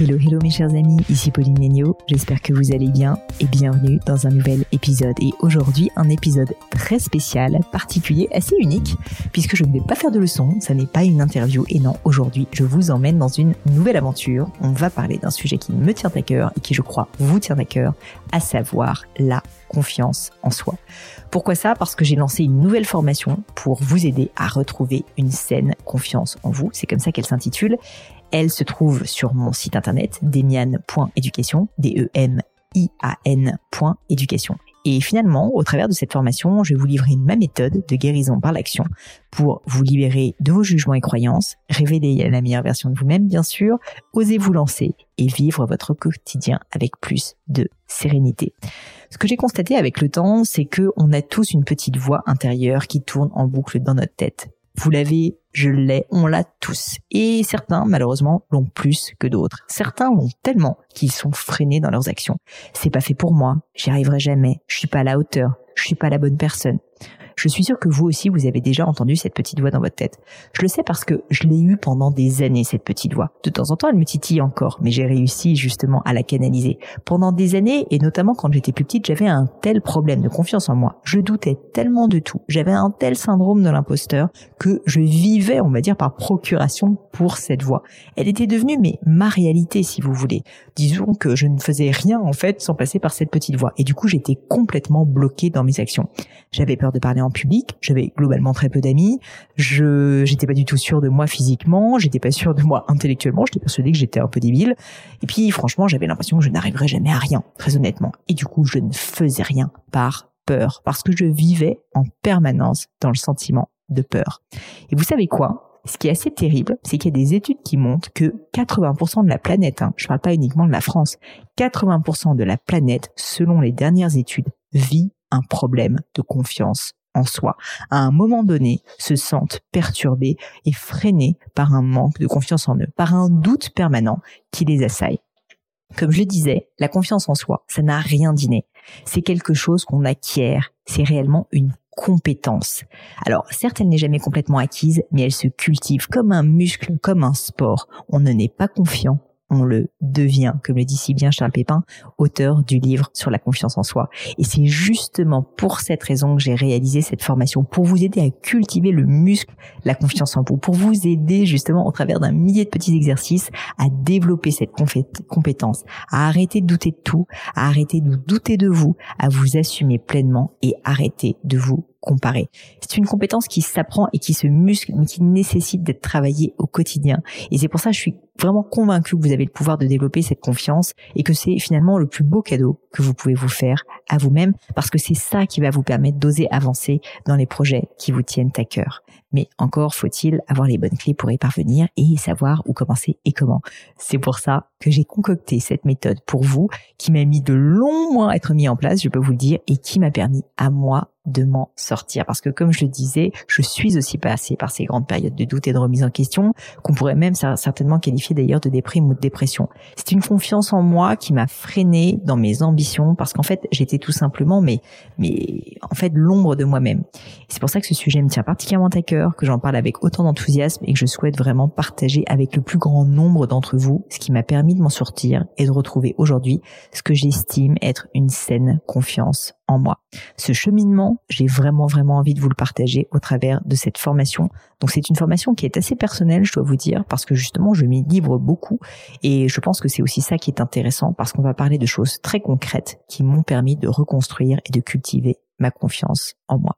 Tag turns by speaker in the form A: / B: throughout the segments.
A: Hello, hello mes chers amis, ici Pauline Nénio, j'espère que vous allez bien et bienvenue dans un nouvel épisode. Et aujourd'hui, un épisode très spécial, particulier, assez unique, puisque je ne vais pas faire de leçon, ça n'est pas une interview, et non, aujourd'hui, je vous emmène dans une nouvelle aventure. On va parler d'un sujet qui me tient à cœur et qui, je crois, vous tient à cœur, à savoir la confiance en soi. Pourquoi ça? Parce que j'ai lancé une nouvelle formation pour vous aider à retrouver une saine confiance en vous. C'est comme ça qu'elle s'intitule. Elle se trouve sur mon site internet demian.education, D-E-M-I-A-N.education. Et finalement, au travers de cette formation, je vais vous livrer ma méthode de guérison par l'action pour vous libérer de vos jugements et croyances, révéler la meilleure version de vous-même, bien sûr, osez vous lancer et vivre votre quotidien avec plus de sérénité. Ce que j'ai constaté avec le temps, c'est que on a tous une petite voix intérieure qui tourne en boucle dans notre tête. Vous l'avez, je l'ai, on l'a tous. Et certains, malheureusement, l'ont plus que d'autres. Certains l'ont tellement qu'ils sont freinés dans leurs actions. C'est pas fait pour moi, j'y arriverai jamais, je suis pas à la hauteur, je suis pas la bonne personne. Je suis sûr que vous aussi, vous avez déjà entendu cette petite voix dans votre tête. Je le sais parce que je l'ai eue pendant des années, cette petite voix. De temps en temps, elle me titille encore, mais j'ai réussi justement à la canaliser. Pendant des années, et notamment quand j'étais plus petite, j'avais un tel problème de confiance en moi. Je doutais tellement de tout. J'avais un tel syndrome de l'imposteur que je vivais, on va dire, par procuration pour cette voix. Elle était devenue, mais ma réalité, si vous voulez. Disons que je ne faisais rien, en fait, sans passer par cette petite voix. Et du coup, j'étais complètement bloquée dans mes actions. J'avais peur de parler en public. J'avais globalement très peu d'amis. Je j'étais pas du tout sûre de moi physiquement. J'étais pas sûre de moi intellectuellement. J'étais persuadée que j'étais un peu débile. Et puis franchement, j'avais l'impression que je n'arriverais jamais à rien, très honnêtement. Et du coup, je ne faisais rien par peur, parce que je vivais en permanence dans le sentiment de peur. Et vous savez quoi? Ce qui est assez terrible, c'est qu'il y a des études qui montrent que 80% de la planète, hein, je parle pas uniquement de la France, 80% de la planète, selon les dernières études, vit un problème de confiance en soi, à un moment donné, se sentent perturbés et freinés par un manque de confiance en eux, par un doute permanent qui les assaille. Comme je le disais, la confiance en soi, ça n'a rien d'inné. C'est quelque chose qu'on acquiert, c'est réellement une compétence. Alors, certes, elle n'est jamais complètement acquise, mais elle se cultive comme un muscle, comme un sport. On ne n'est pas confiant on le devient, comme le dit si bien Charles Pépin, auteur du livre sur la confiance en soi. Et c'est justement pour cette raison que j'ai réalisé cette formation, pour vous aider à cultiver le muscle, la confiance en vous, pour vous aider justement au travers d'un millier de petits exercices à développer cette compétence, à arrêter de douter de tout, à arrêter de douter de vous, à vous assumer pleinement et arrêter de vous C'est une compétence qui s'apprend et qui se muscle, mais qui nécessite d'être travaillée au quotidien. Et c'est pour ça que je suis vraiment convaincu que vous avez le pouvoir de développer cette confiance et que c'est finalement le plus beau cadeau que vous pouvez vous faire à vous-même parce que c'est ça qui va vous permettre d'oser avancer dans les projets qui vous tiennent à cœur. Mais encore faut-il avoir les bonnes clés pour y parvenir et savoir où commencer et comment. C'est pour ça que j'ai concocté cette méthode pour vous qui m'a mis de longs mois à être mis en place, je peux vous le dire, et qui m'a permis à moi de m'en sortir. Parce que comme je le disais, je suis aussi passée par ces grandes périodes de doute et de remise en question, qu'on pourrait même certainement qualifier d'ailleurs de déprime ou de dépression. C'est une confiance en moi qui m'a freiné dans mes ambitions parce qu'en fait, j'étais tout simplement, mais, mais en fait, l'ombre de moi-même. C'est pour ça que ce sujet me tient particulièrement à cœur, que j'en parle avec autant d'enthousiasme et que je souhaite vraiment partager avec le plus grand nombre d'entre vous ce qui m'a permis de m'en sortir et de retrouver aujourd'hui ce que j'estime être une saine confiance en moi. Ce cheminement, j'ai vraiment vraiment envie de vous le partager au travers de cette formation. Donc c'est une formation qui est assez personnelle, je dois vous dire, parce que justement je m'y livre beaucoup et je pense que c'est aussi ça qui est intéressant parce qu'on va parler de choses très concrètes qui m'ont permis de reconstruire et de cultiver ma confiance en moi.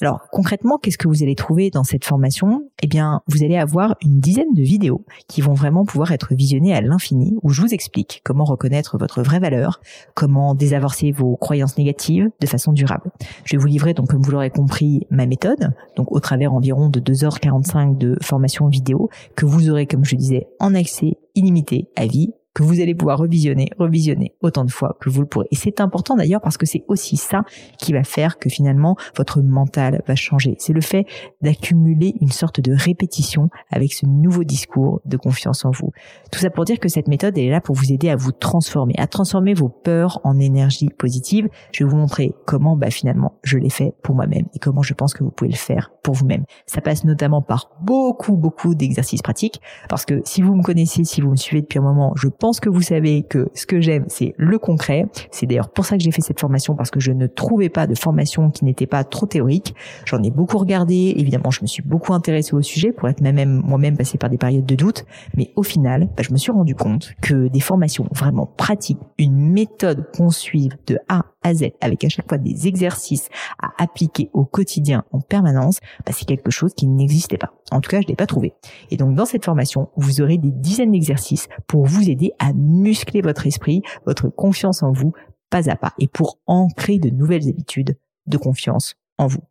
A: Alors concrètement, qu'est-ce que vous allez trouver dans cette formation? Eh bien, vous allez avoir une dizaine de vidéos qui vont vraiment pouvoir être visionnées à l'infini, où je vous explique comment reconnaître votre vraie valeur, comment désavorcer vos croyances négatives de façon durable. Je vais vous livrer donc, comme vous l'aurez compris, ma méthode, donc au travers environ de 2h45 de formation vidéo que vous aurez, comme je disais, en accès illimité à vie que vous allez pouvoir revisionner, revisionner autant de fois que vous le pourrez. Et c'est important d'ailleurs parce que c'est aussi ça qui va faire que finalement votre mental va changer. C'est le fait d'accumuler une sorte de répétition avec ce nouveau discours de confiance en vous. Tout ça pour dire que cette méthode est là pour vous aider à vous transformer, à transformer vos peurs en énergie positive. Je vais vous montrer comment bah, finalement je l'ai fait pour moi-même et comment je pense que vous pouvez le faire pour vous-même. Ça passe notamment par beaucoup, beaucoup d'exercices pratiques parce que si vous me connaissez, si vous me suivez depuis un moment, je pense que vous savez que ce que j'aime, c'est le concret. C'est d'ailleurs pour ça que j'ai fait cette formation parce que je ne trouvais pas de formation qui n'était pas trop théorique. J'en ai beaucoup regardé. Évidemment, je me suis beaucoup intéressée au sujet pour être même moi-même passé par des périodes de doute. Mais au final, bah, je me suis rendu compte que des formations vraiment pratiques, une méthode qu'on suive de A à avec à chaque fois des exercices à appliquer au quotidien en permanence, bah, c'est quelque chose qui n'existait pas. En tout cas, je l'ai pas trouvé. Et donc dans cette formation, vous aurez des dizaines d'exercices pour vous aider à muscler votre esprit, votre confiance en vous, pas à pas, et pour ancrer de nouvelles habitudes de confiance en vous.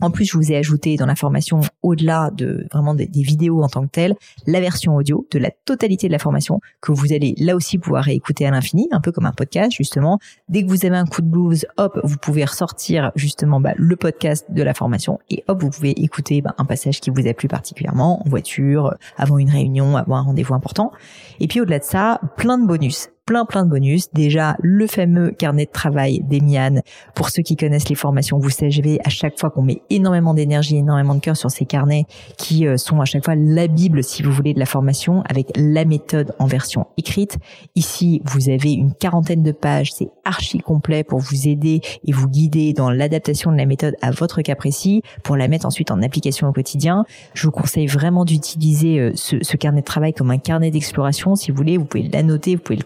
A: En plus, je vous ai ajouté dans la formation, au-delà de vraiment des, vidéos en tant que telles, la version audio de la totalité de la formation que vous allez là aussi pouvoir réécouter à l'infini, un peu comme un podcast justement. Dès que vous avez un coup de blues, hop, vous pouvez ressortir justement bah, le podcast de la formation et hop, vous pouvez écouter bah, un passage qui vous a plu particulièrement en voiture, avant une réunion, avant un rendez-vous important. Et puis au-delà de ça, plein de bonus plein plein de bonus. Déjà, le fameux carnet de travail d'Emian. Pour ceux qui connaissent les formations, vous savez à chaque fois qu'on met énormément d'énergie, énormément de cœur sur ces carnets qui euh, sont à chaque fois la Bible, si vous voulez, de la formation avec la méthode en version écrite. Ici, vous avez une quarantaine de pages. C'est archi complet pour vous aider et vous guider dans l'adaptation de la méthode à votre cas précis pour la mettre ensuite en application au quotidien. Je vous conseille vraiment d'utiliser euh, ce, carnet de travail comme un carnet d'exploration. Si vous voulez, vous pouvez l'annoter, vous pouvez le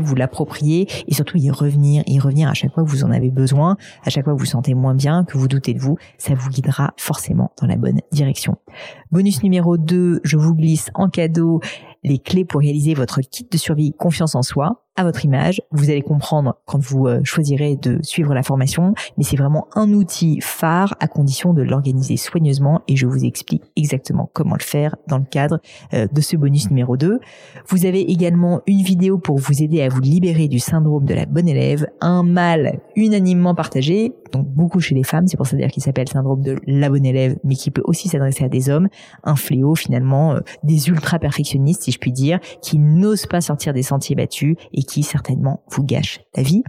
A: vous l'approprier et surtout y revenir, y revenir à chaque fois que vous en avez besoin, à chaque fois que vous sentez moins bien, que vous doutez de vous, ça vous guidera forcément dans la bonne direction. Bonus numéro 2, je vous glisse en cadeau les clés pour réaliser votre kit de survie confiance en soi à votre image. Vous allez comprendre quand vous euh, choisirez de suivre la formation, mais c'est vraiment un outil phare à condition de l'organiser soigneusement et je vous explique exactement comment le faire dans le cadre euh, de ce bonus numéro 2. Vous avez également une vidéo pour vous aider à vous libérer du syndrome de la bonne élève, un mal unanimement partagé, donc beaucoup chez les femmes, c'est pour ça dire qu'il s'appelle syndrome de la bonne élève, mais qui peut aussi s'adresser à des hommes, un fléau finalement euh, des ultra perfectionnistes puis dire, qui n'osent pas sortir des sentiers battus et qui certainement vous gâche la vie.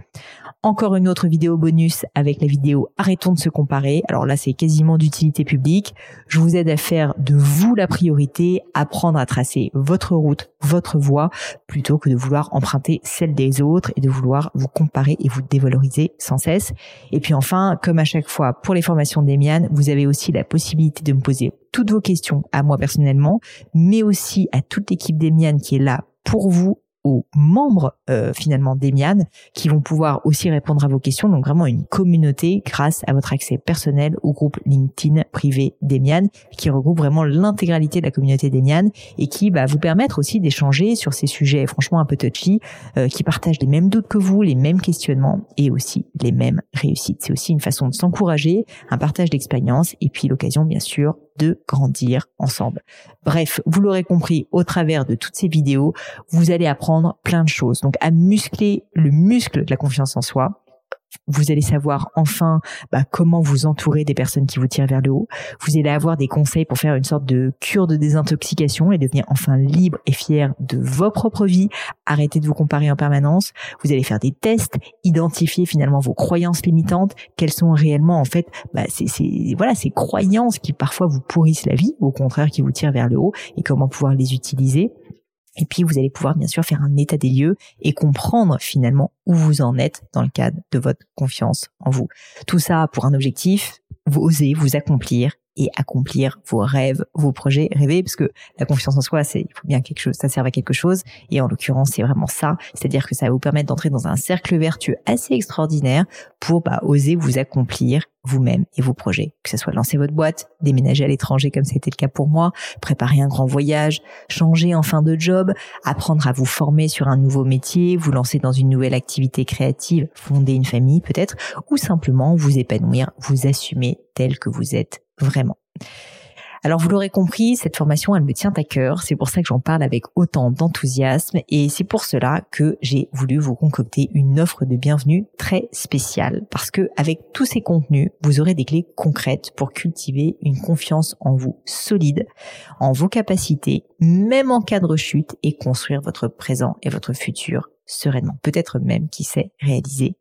A: Encore une autre vidéo bonus avec la vidéo Arrêtons de se comparer. Alors là, c'est quasiment d'utilité publique. Je vous aide à faire de vous la priorité, apprendre à tracer votre route, votre voie, plutôt que de vouloir emprunter celle des autres et de vouloir vous comparer et vous dévaloriser sans cesse. Et puis enfin, comme à chaque fois pour les formations d'Emian, vous avez aussi la possibilité de me poser toutes vos questions à moi personnellement, mais aussi à toute l'équipe d'Emian qui est là pour vous aux membres euh, finalement d'Emian qui vont pouvoir aussi répondre à vos questions. Donc vraiment une communauté grâce à votre accès personnel au groupe LinkedIn privé d'Emian qui regroupe vraiment l'intégralité de la communauté d'Emian et qui va vous permettre aussi d'échanger sur ces sujets franchement un peu touchy, euh, qui partagent les mêmes doutes que vous, les mêmes questionnements et aussi les mêmes réussites. C'est aussi une façon de s'encourager, un partage d'expérience et puis l'occasion bien sûr de grandir ensemble. Bref, vous l'aurez compris au travers de toutes ces vidéos, vous allez apprendre plein de choses. Donc à muscler le muscle de la confiance en soi, vous allez savoir enfin bah, comment vous entourer des personnes qui vous tirent vers le haut. Vous allez avoir des conseils pour faire une sorte de cure de désintoxication et devenir enfin libre et fier de vos propres vies. Arrêtez de vous comparer en permanence. Vous allez faire des tests, identifier finalement vos croyances limitantes, quelles sont réellement en fait bah, c'est voilà ces croyances qui parfois vous pourrissent la vie, ou au contraire qui vous tirent vers le haut, et comment pouvoir les utiliser. Et puis vous allez pouvoir bien sûr faire un état des lieux et comprendre finalement où vous en êtes dans le cadre de votre confiance en vous. Tout ça pour un objectif, vous osez vous accomplir et accomplir vos rêves, vos projets rêver, parce que la confiance en soi, c'est il faut bien quelque chose, ça sert à quelque chose, et en l'occurrence, c'est vraiment ça, c'est-à-dire que ça va vous permettre d'entrer dans un cercle vertueux assez extraordinaire pour bah, oser vous accomplir vous-même et vos projets, que ce soit lancer votre boîte, déménager à l'étranger comme c'était le cas pour moi, préparer un grand voyage, changer en fin de job, apprendre à vous former sur un nouveau métier, vous lancer dans une nouvelle activité créative, fonder une famille peut-être, ou simplement vous épanouir, vous assumer tel que vous êtes vraiment. Alors vous l'aurez compris, cette formation, elle me tient à cœur. C'est pour ça que j'en parle avec autant d'enthousiasme et c'est pour cela que j'ai voulu vous concocter une offre de bienvenue très spéciale parce que avec tous ces contenus, vous aurez des clés concrètes pour cultiver une confiance en vous solide, en vos capacités, même en cas de rechute et construire votre présent et votre futur sereinement. Peut-être même, qui sait, réaliser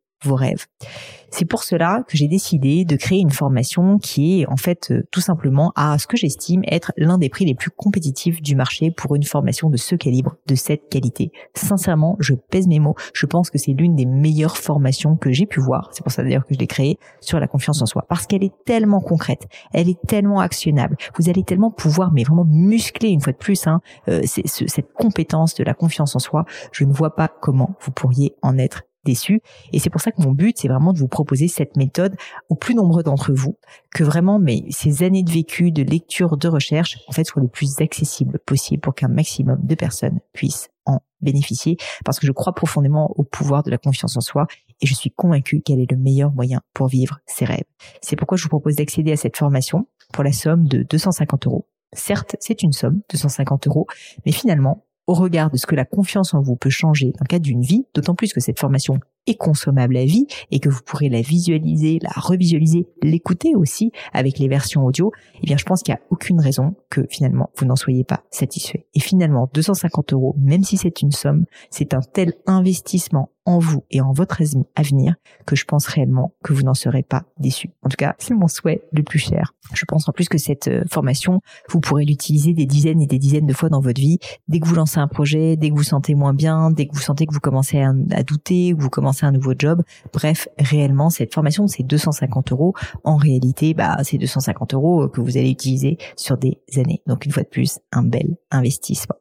A: C'est pour cela que j'ai décidé de créer une formation qui est en fait euh, tout simplement à ce que j'estime être l'un des prix les plus compétitifs du marché pour une formation de ce calibre, de cette qualité. Sincèrement, je pèse mes mots, je pense que c'est l'une des meilleures formations que j'ai pu voir, c'est pour ça d'ailleurs que je l'ai créée, sur la confiance en soi, parce qu'elle est tellement concrète, elle est tellement actionnable, vous allez tellement pouvoir, mais vraiment muscler une fois de plus, hein, euh, cette compétence de la confiance en soi, je ne vois pas comment vous pourriez en être déçu. Et c'est pour ça que mon but, c'est vraiment de vous proposer cette méthode aux plus nombreux d'entre vous, que vraiment mais ces années de vécu, de lecture, de recherche, en fait, soient le plus accessibles possible pour qu'un maximum de personnes puissent en bénéficier, parce que je crois profondément au pouvoir de la confiance en soi et je suis convaincue qu'elle est le meilleur moyen pour vivre ses rêves. C'est pourquoi je vous propose d'accéder à cette formation pour la somme de 250 euros. Certes, c'est une somme, 250 euros, mais finalement, au regard de ce que la confiance en vous peut changer dans le cadre d'une vie, d'autant plus que cette formation est consommable à vie et que vous pourrez la visualiser, la revisualiser, l'écouter aussi avec les versions audio, eh bien je pense qu'il n'y a aucune raison que finalement vous n'en soyez pas satisfait. Et finalement, 250 euros, même si c'est une somme, c'est un tel investissement en vous et en votre avenir que je pense réellement que vous n'en serez pas déçu. En tout cas, c'est mon souhait le plus cher. Je pense en plus que cette euh, formation, vous pourrez l'utiliser des dizaines et des dizaines de fois dans votre vie. Dès que vous lancez un projet, dès que vous sentez moins bien, dès que vous sentez que vous commencez à, douter, vous commencez un nouveau job. Bref, réellement, cette formation, c'est 250 euros. En réalité, bah, c'est 250 euros euh, que vous allez utiliser sur des années. Donc, une fois de plus, un bel investissement.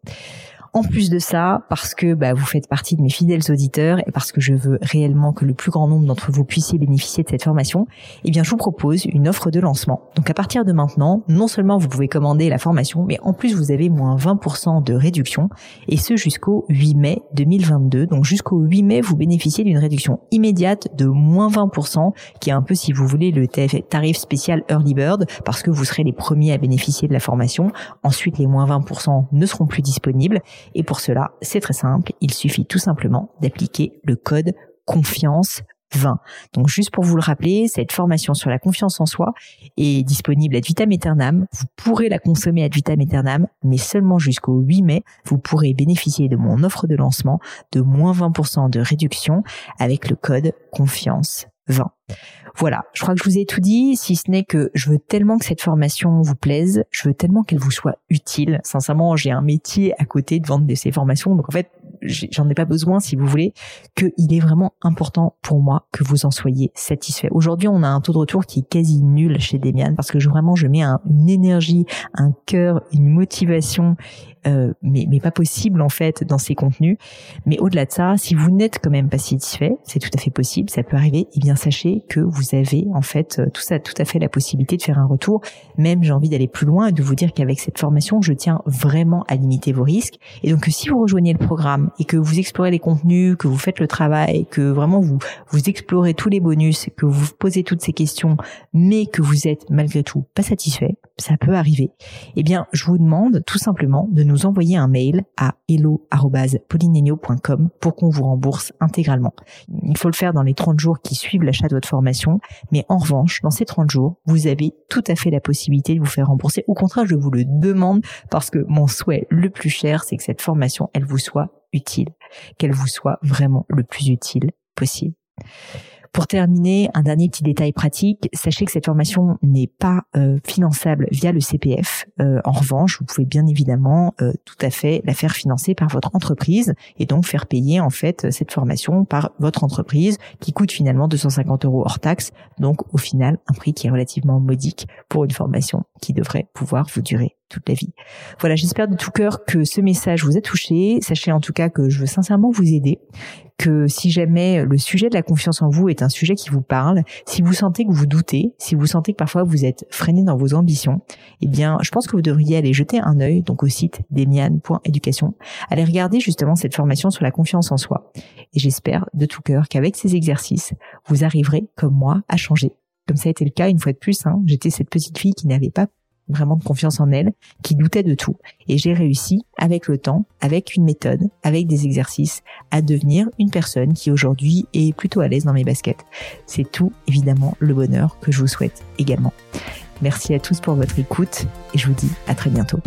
A: En plus de ça, parce que bah, vous faites partie de mes fidèles auditeurs et parce que je veux réellement que le plus grand nombre d'entre vous puissiez bénéficier de cette formation, eh bien je vous propose une offre de lancement. Donc à partir de maintenant, non seulement vous pouvez commander la formation, mais en plus vous avez moins 20% de réduction et ce jusqu'au 8 mai 2022. Donc jusqu'au 8 mai, vous bénéficiez d'une réduction immédiate de moins 20%, qui est un peu si vous voulez le tarif spécial Early Bird, parce que vous serez les premiers à bénéficier de la formation. Ensuite, les moins 20% ne seront plus disponibles et pour cela, c'est très simple, il suffit tout simplement d'appliquer le code confiance 20. Donc juste pour vous le rappeler, cette formation sur la confiance en soi est disponible à vitam aeternam. Vous pourrez la consommer à vitam aeternam, mais seulement jusqu'au 8 mai. Vous pourrez bénéficier de mon offre de lancement de moins 20% de réduction avec le code confiance 20. Voilà, je crois que je vous ai tout dit, si ce n'est que je veux tellement que cette formation vous plaise, je veux tellement qu'elle vous soit utile. Sincèrement, j'ai un métier à côté de vendre ces formations, donc en fait, j'en ai pas besoin si vous voulez, qu'il est vraiment important pour moi que vous en soyez satisfait. Aujourd'hui, on a un taux de retour qui est quasi nul chez Demian parce que vraiment je mets une énergie, un cœur, une motivation euh, mais, mais pas possible en fait dans ces contenus. Mais au-delà de ça, si vous n'êtes quand même pas satisfait, c'est tout à fait possible, ça peut arriver. Et eh bien sachez que vous avez en fait tout ça, tout à fait la possibilité de faire un retour. Même j'ai envie d'aller plus loin et de vous dire qu'avec cette formation, je tiens vraiment à limiter vos risques. Et donc si vous rejoignez le programme et que vous explorez les contenus, que vous faites le travail, que vraiment vous vous explorez tous les bonus, que vous posez toutes ces questions, mais que vous êtes malgré tout pas satisfait, ça peut arriver. Eh bien, je vous demande tout simplement de nous envoyer un mail à hello@polinenio.com pour qu'on vous rembourse intégralement. Il faut le faire dans les 30 jours qui suivent l'achat de formation, mais en revanche, dans ces 30 jours, vous avez tout à fait la possibilité de vous faire rembourser. Au contraire, je vous le demande parce que mon souhait le plus cher, c'est que cette formation, elle vous soit utile, qu'elle vous soit vraiment le plus utile possible. Pour terminer, un dernier petit détail pratique, sachez que cette formation n'est pas euh, finançable via le CPF. Euh, en revanche, vous pouvez bien évidemment euh, tout à fait la faire financer par votre entreprise et donc faire payer en fait cette formation par votre entreprise qui coûte finalement 250 euros hors taxe. Donc au final, un prix qui est relativement modique pour une formation qui devrait pouvoir vous durer toute la vie. Voilà, j'espère de tout cœur que ce message vous a touché. Sachez en tout cas que je veux sincèrement vous aider, que si jamais le sujet de la confiance en vous est un sujet qui vous parle, si vous sentez que vous doutez, si vous sentez que parfois vous êtes freiné dans vos ambitions, eh bien, je pense que vous devriez aller jeter un œil donc au site demian.education, aller regarder justement cette formation sur la confiance en soi. Et j'espère de tout cœur qu'avec ces exercices, vous arriverez comme moi à changer comme ça a été le cas une fois de plus. Hein. J'étais cette petite fille qui n'avait pas vraiment de confiance en elle, qui doutait de tout. Et j'ai réussi, avec le temps, avec une méthode, avec des exercices, à devenir une personne qui aujourd'hui est plutôt à l'aise dans mes baskets. C'est tout, évidemment, le bonheur que je vous souhaite également. Merci à tous pour votre écoute et je vous dis à très bientôt.